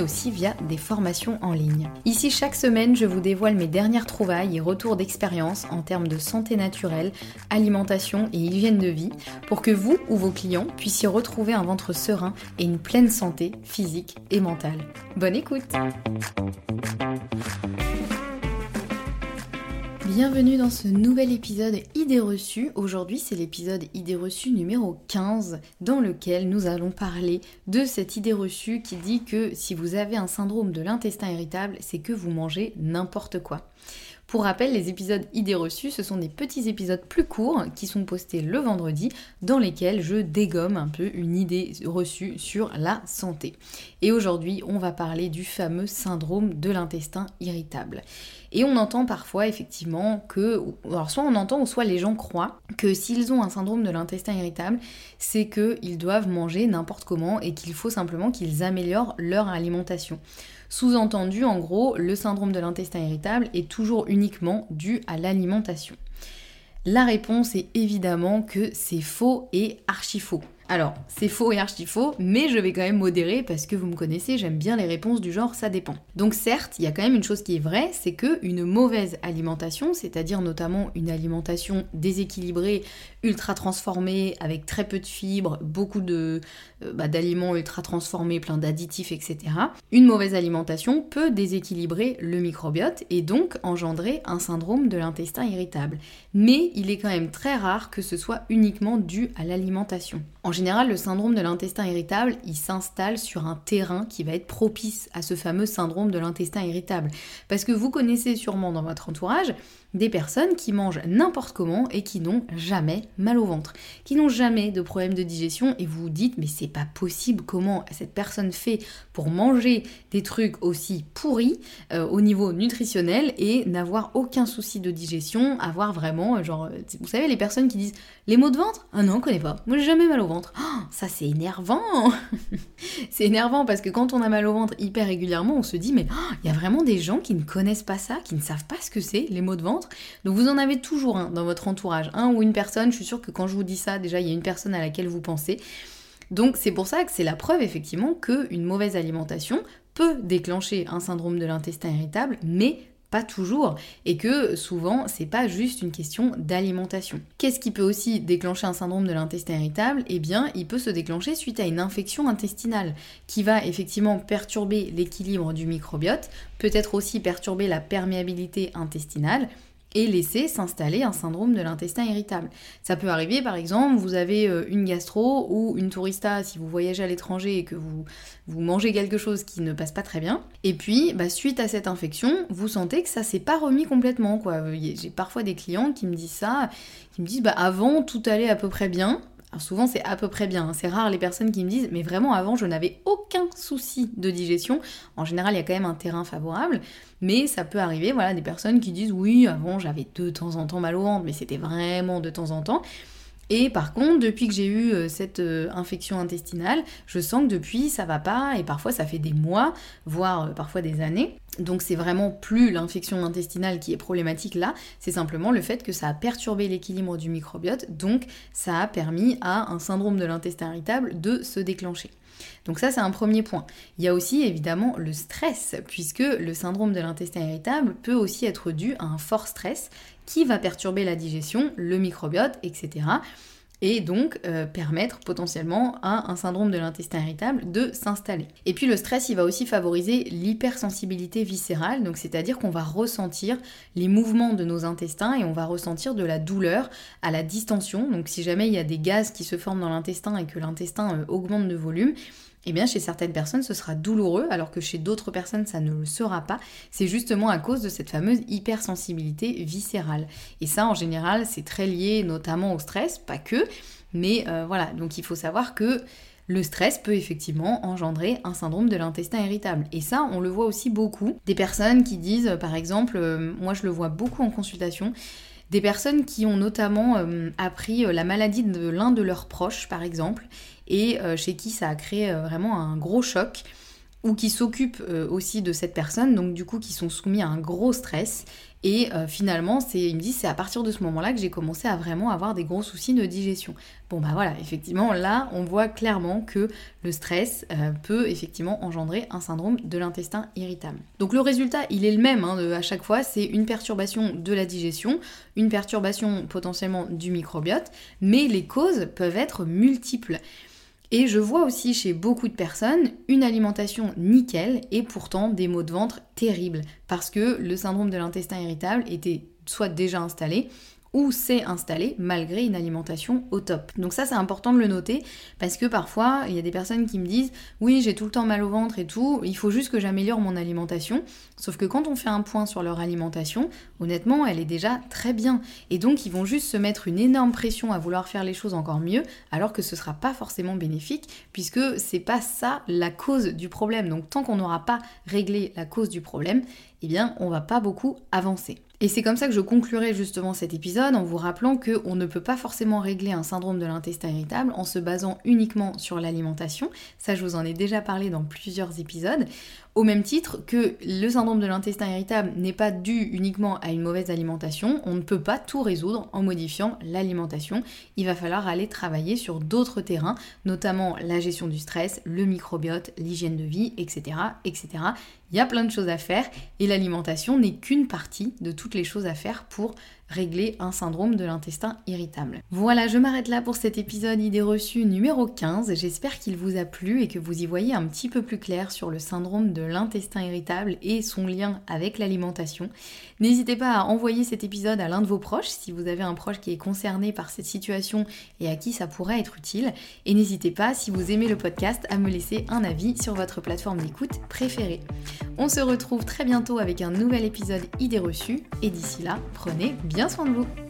aussi via des formations en ligne. Ici, chaque semaine, je vous dévoile mes dernières trouvailles et retours d'expérience en termes de santé naturelle, alimentation et hygiène de vie pour que vous ou vos clients puissiez retrouver un ventre serein et une pleine santé physique et mentale. Bonne écoute Bienvenue dans ce nouvel épisode Idées reçues. Aujourd'hui, c'est l'épisode Idées reçues numéro 15 dans lequel nous allons parler de cette idée reçue qui dit que si vous avez un syndrome de l'intestin irritable, c'est que vous mangez n'importe quoi. Pour rappel, les épisodes idées reçues, ce sont des petits épisodes plus courts qui sont postés le vendredi dans lesquels je dégomme un peu une idée reçue sur la santé. Et aujourd'hui, on va parler du fameux syndrome de l'intestin irritable. Et on entend parfois effectivement que, alors soit on entend ou soit les gens croient que s'ils ont un syndrome de l'intestin irritable, c'est qu'ils doivent manger n'importe comment et qu'il faut simplement qu'ils améliorent leur alimentation. Sous-entendu, en gros, le syndrome de l'intestin irritable est toujours uniquement dû à l'alimentation. La réponse est évidemment que c'est faux et archi faux. Alors, c'est faux et archi faux, mais je vais quand même modérer parce que vous me connaissez, j'aime bien les réponses du genre ça dépend. Donc certes, il y a quand même une chose qui est vraie, c'est que une mauvaise alimentation, c'est-à-dire notamment une alimentation déséquilibrée, ultra transformée, avec très peu de fibres, beaucoup de euh, bah, d'aliments ultra transformés, plein d'additifs, etc. Une mauvaise alimentation peut déséquilibrer le microbiote et donc engendrer un syndrome de l'intestin irritable. Mais il est quand même très rare que ce soit uniquement dû à l'alimentation. En général, le syndrome de l'intestin irritable, il s'installe sur un terrain qui va être propice à ce fameux syndrome de l'intestin irritable. Parce que vous connaissez sûrement dans votre entourage des personnes qui mangent n'importe comment et qui n'ont jamais mal au ventre, qui n'ont jamais de problème de digestion et vous vous dites mais c'est pas possible comment cette personne fait pour manger des trucs aussi pourris euh, au niveau nutritionnel et n'avoir aucun souci de digestion, avoir vraiment euh, genre euh, vous savez les personnes qui disent les maux de ventre? Ah non, on connaît pas. Moi j'ai jamais mal au ventre. Oh, ça c'est énervant. c'est énervant parce que quand on a mal au ventre hyper régulièrement, on se dit mais oh, il y a vraiment des gens qui ne connaissent pas ça, qui ne savent pas ce que c'est les maux de ventre donc vous en avez toujours un dans votre entourage, un ou une personne. Je suis sûre que quand je vous dis ça, déjà il y a une personne à laquelle vous pensez. Donc c'est pour ça que c'est la preuve effectivement qu'une mauvaise alimentation peut déclencher un syndrome de l'intestin irritable, mais pas toujours, et que souvent c'est pas juste une question d'alimentation. Qu'est-ce qui peut aussi déclencher un syndrome de l'intestin irritable? Eh bien, il peut se déclencher suite à une infection intestinale qui va effectivement perturber l'équilibre du microbiote, peut-être aussi perturber la perméabilité intestinale et laisser s'installer un syndrome de l'intestin irritable. Ça peut arriver par exemple, vous avez euh, une gastro ou une tourista si vous voyagez à l'étranger et que vous, vous mangez quelque chose qui ne passe pas très bien. Et puis, bah, suite à cette infection, vous sentez que ça s'est pas remis complètement. quoi. J'ai parfois des clients qui me disent ça, qui me disent bah, avant tout allait à peu près bien, souvent c'est à peu près bien, hein. c'est rare les personnes qui me disent mais vraiment avant je n'avais aucun souci de digestion. En général il y a quand même un terrain favorable, mais ça peut arriver, voilà, des personnes qui disent oui avant j'avais de temps en temps mal au ventre, mais c'était vraiment de temps en temps. Et par contre, depuis que j'ai eu euh, cette euh, infection intestinale, je sens que depuis ça va pas et parfois ça fait des mois, voire euh, parfois des années. Donc c'est vraiment plus l'infection intestinale qui est problématique là, c'est simplement le fait que ça a perturbé l'équilibre du microbiote, donc ça a permis à un syndrome de l'intestin irritable de se déclencher. Donc ça c'est un premier point. Il y a aussi évidemment le stress, puisque le syndrome de l'intestin irritable peut aussi être dû à un fort stress qui va perturber la digestion, le microbiote, etc et donc euh, permettre potentiellement à un syndrome de l'intestin irritable de s'installer. Et puis le stress, il va aussi favoriser l'hypersensibilité viscérale, donc c'est-à-dire qu'on va ressentir les mouvements de nos intestins et on va ressentir de la douleur à la distension. Donc si jamais il y a des gaz qui se forment dans l'intestin et que l'intestin euh, augmente de volume, eh bien chez certaines personnes ce sera douloureux alors que chez d'autres personnes ça ne le sera pas. C'est justement à cause de cette fameuse hypersensibilité viscérale. Et ça en général c'est très lié notamment au stress, pas que, mais euh, voilà, donc il faut savoir que le stress peut effectivement engendrer un syndrome de l'intestin irritable. Et ça, on le voit aussi beaucoup. Des personnes qui disent, par exemple, euh, moi je le vois beaucoup en consultation, des personnes qui ont notamment euh, appris la maladie de l'un de leurs proches, par exemple, et euh, chez qui ça a créé euh, vraiment un gros choc ou qui s'occupent euh, aussi de cette personne, donc du coup qui sont soumis à un gros stress. Et finalement, c'est, il me dit, c'est à partir de ce moment-là que j'ai commencé à vraiment avoir des gros soucis de digestion. Bon bah voilà, effectivement, là, on voit clairement que le stress peut effectivement engendrer un syndrome de l'intestin irritable. Donc le résultat, il est le même hein, à chaque fois, c'est une perturbation de la digestion, une perturbation potentiellement du microbiote, mais les causes peuvent être multiples. Et je vois aussi chez beaucoup de personnes une alimentation nickel et pourtant des maux de ventre terribles. Parce que le syndrome de l'intestin irritable était soit déjà installé, ou s'est installé malgré une alimentation au top. Donc ça c'est important de le noter parce que parfois il y a des personnes qui me disent oui j'ai tout le temps mal au ventre et tout, il faut juste que j'améliore mon alimentation. Sauf que quand on fait un point sur leur alimentation, honnêtement elle est déjà très bien. Et donc ils vont juste se mettre une énorme pression à vouloir faire les choses encore mieux alors que ce sera pas forcément bénéfique puisque c'est pas ça la cause du problème. Donc tant qu'on n'aura pas réglé la cause du problème, eh bien on va pas beaucoup avancer. Et c'est comme ça que je conclurai justement cet épisode en vous rappelant qu'on ne peut pas forcément régler un syndrome de l'intestin irritable en se basant uniquement sur l'alimentation. Ça, je vous en ai déjà parlé dans plusieurs épisodes. Au même titre que le syndrome de l'intestin irritable n'est pas dû uniquement à une mauvaise alimentation, on ne peut pas tout résoudre en modifiant l'alimentation. Il va falloir aller travailler sur d'autres terrains, notamment la gestion du stress, le microbiote, l'hygiène de vie, etc., etc. Il y a plein de choses à faire et l'alimentation n'est qu'une partie de toutes les choses à faire pour régler un syndrome de l'intestin irritable. Voilà, je m'arrête là pour cet épisode idée reçue numéro 15. J'espère qu'il vous a plu et que vous y voyez un petit peu plus clair sur le syndrome de l'intestin irritable et son lien avec l'alimentation. N'hésitez pas à envoyer cet épisode à l'un de vos proches si vous avez un proche qui est concerné par cette situation et à qui ça pourrait être utile. Et n'hésitez pas, si vous aimez le podcast, à me laisser un avis sur votre plateforme d'écoute préférée. On se retrouve très bientôt avec un nouvel épisode idée reçue et d'ici là, prenez bien soin de vous.